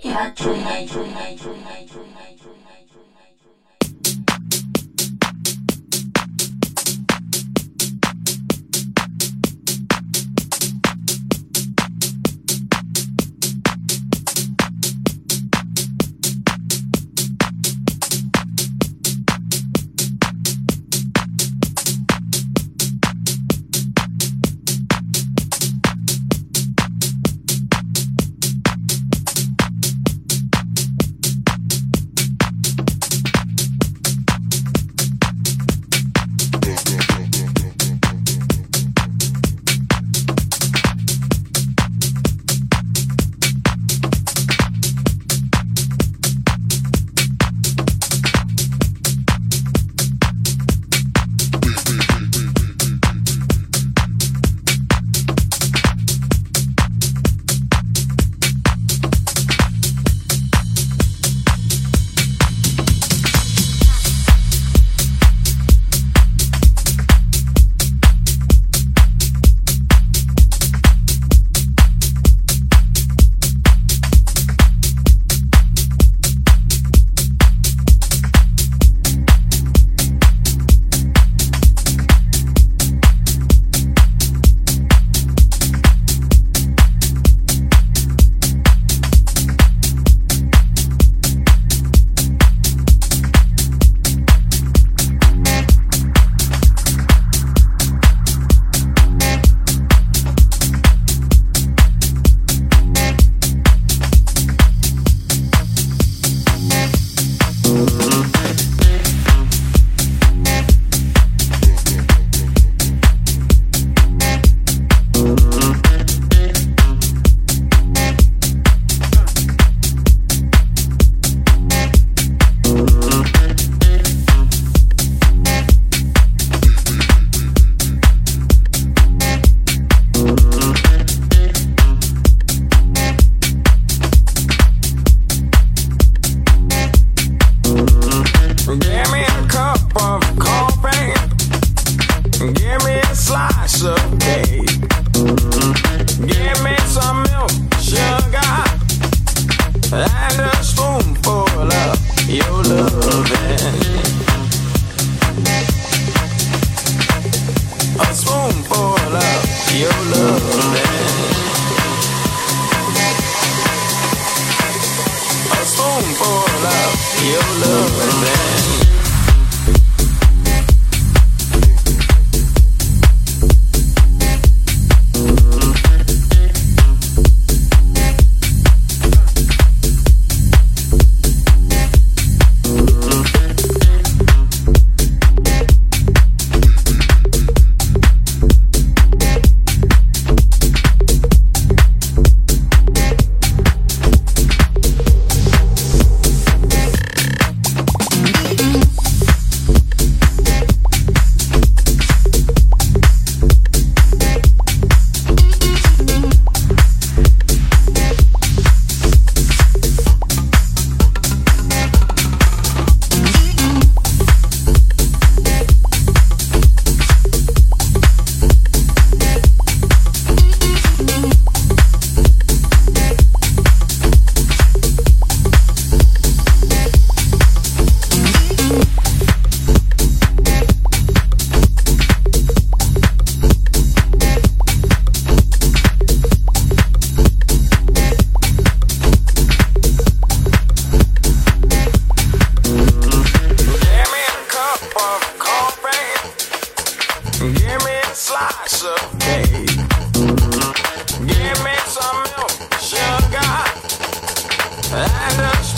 Yeah, And know.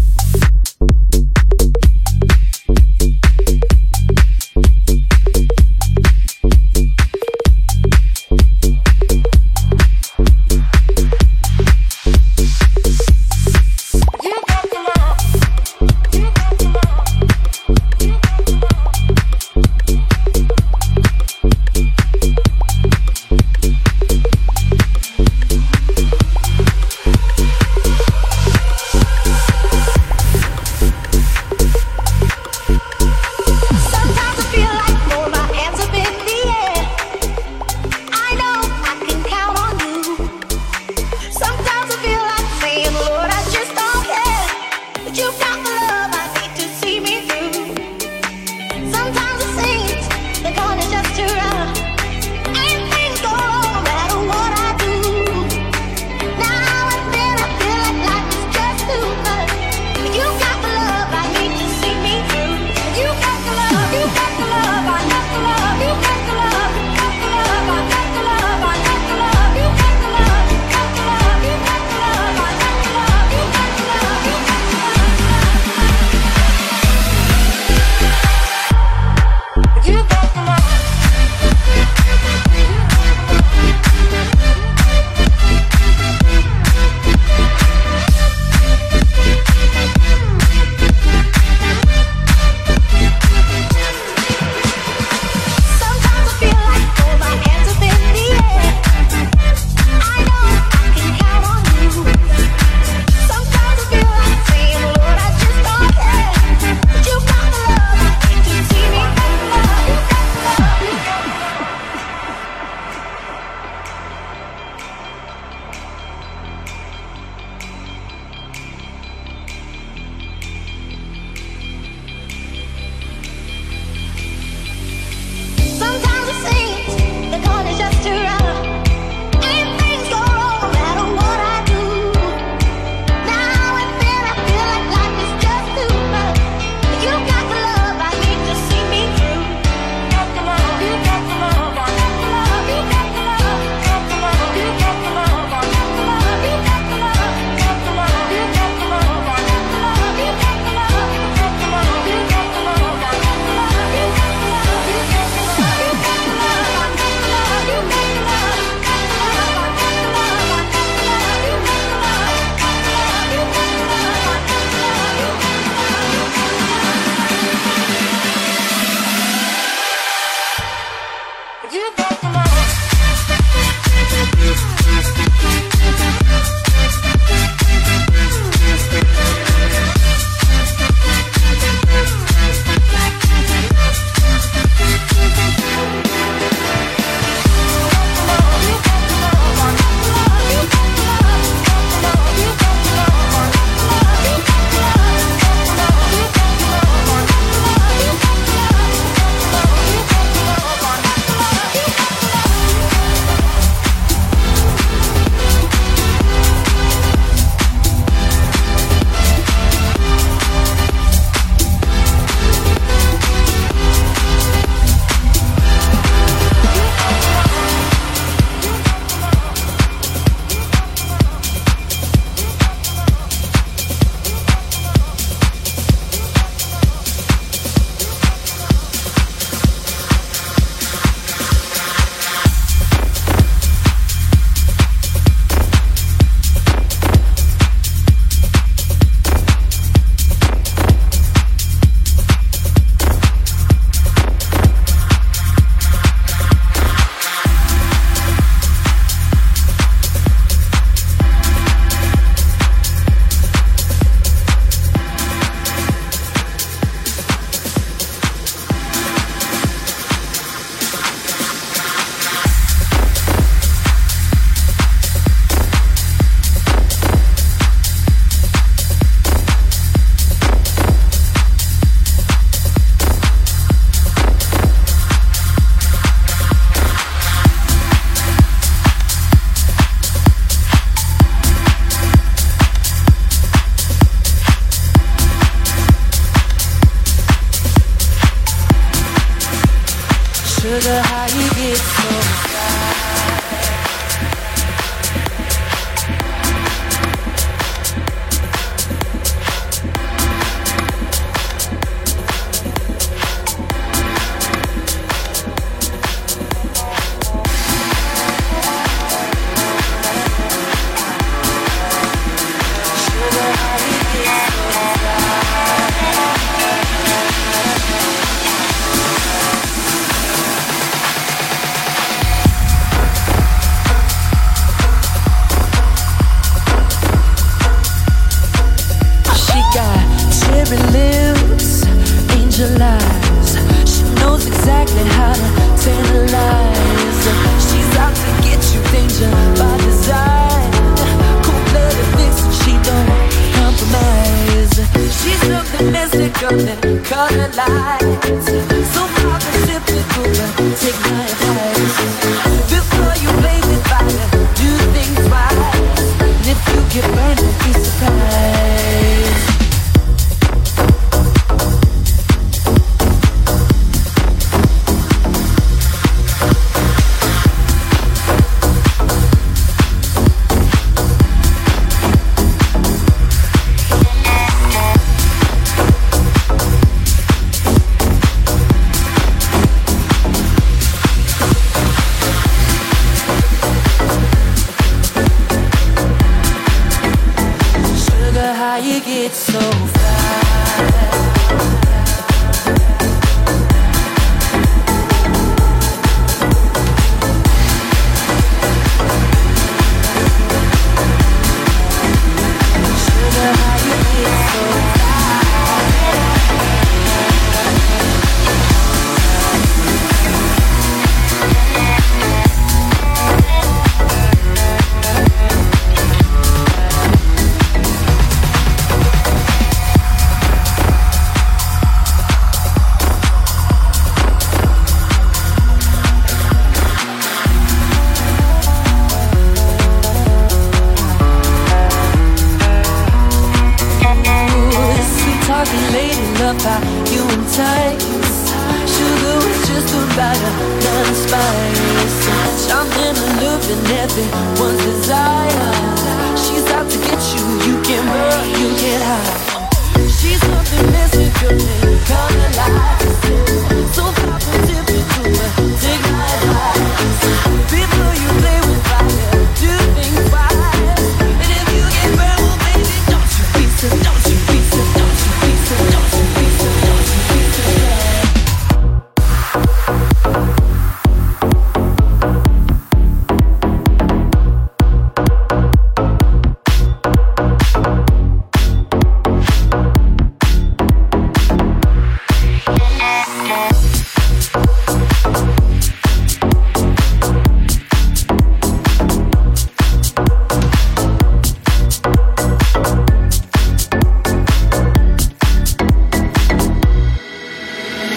the higher you get, so high. color lights. So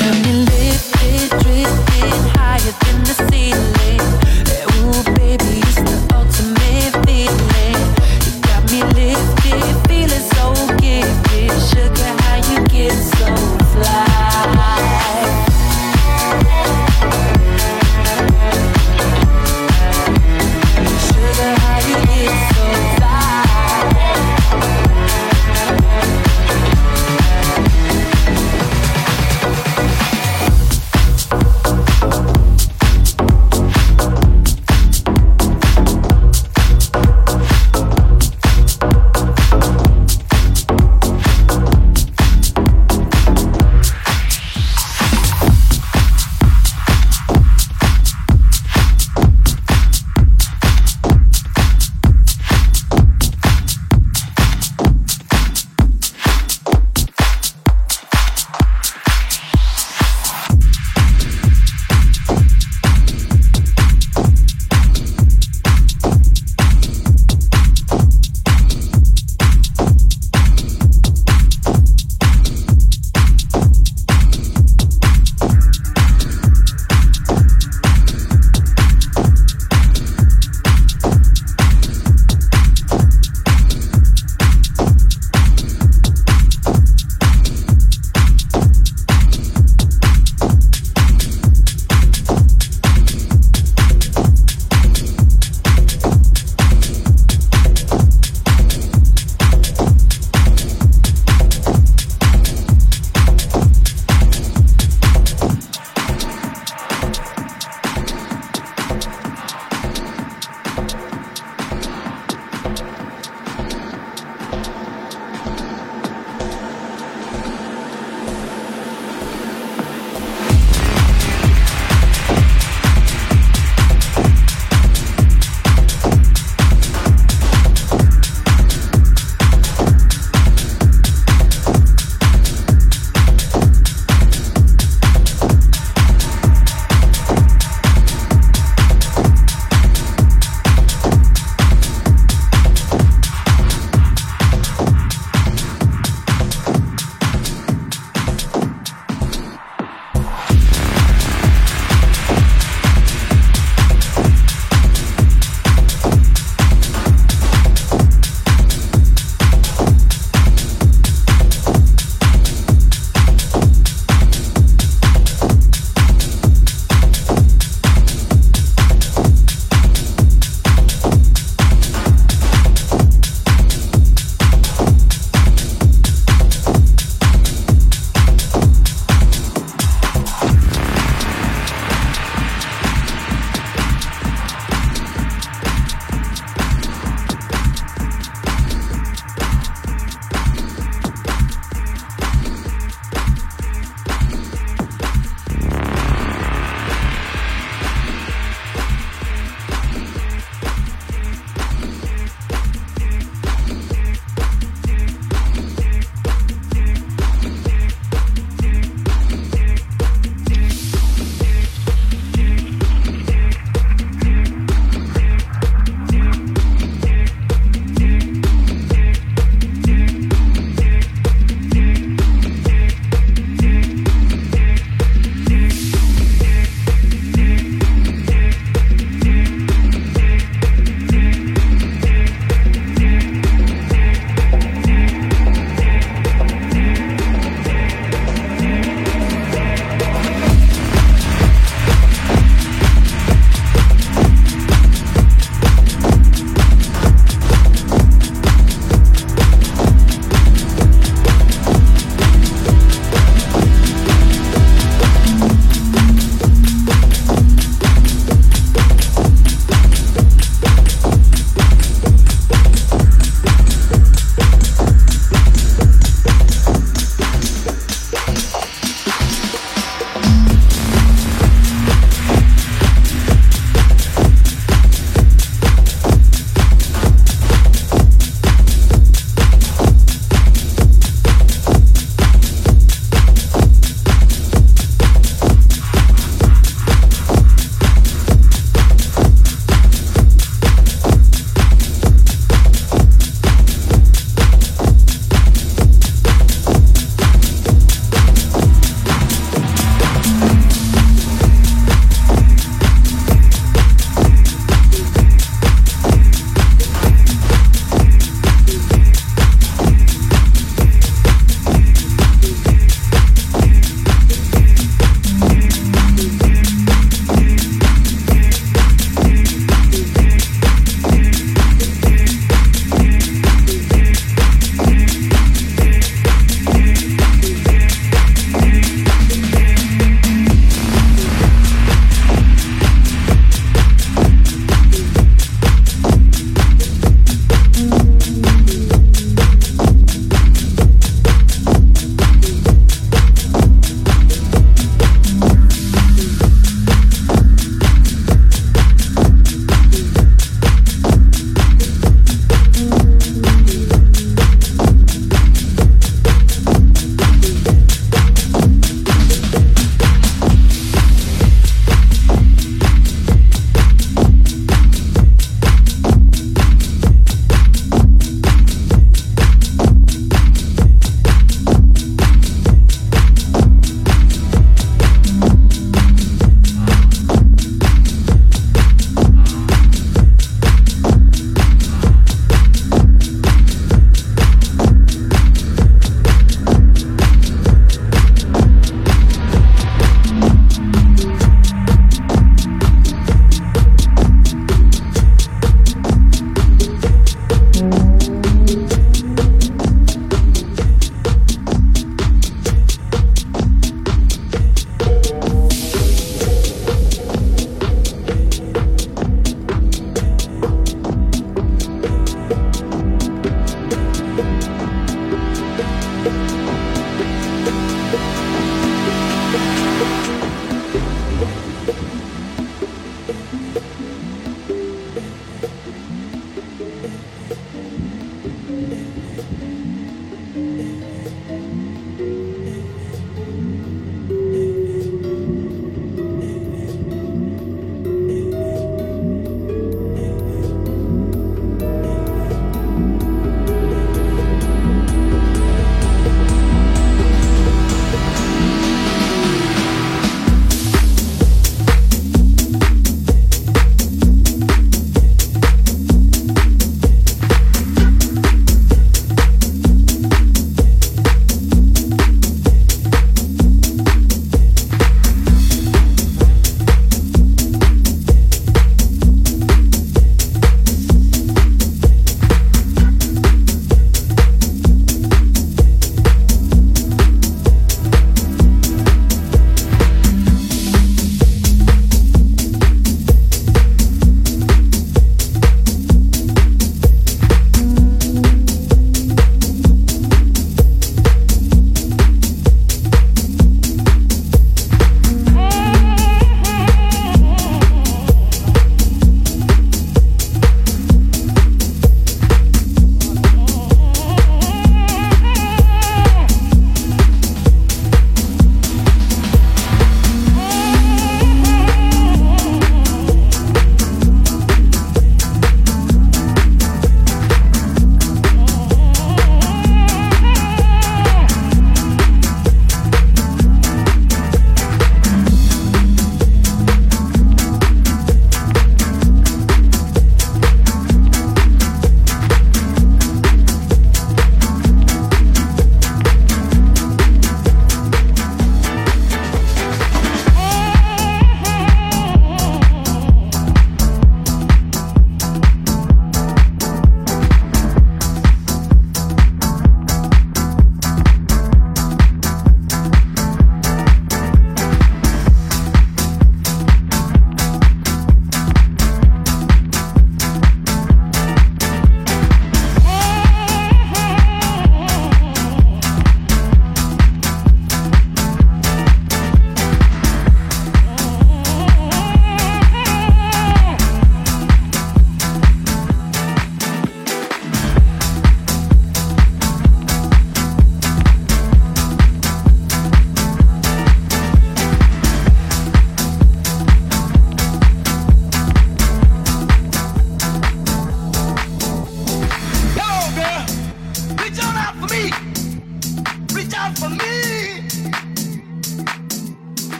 Let me live.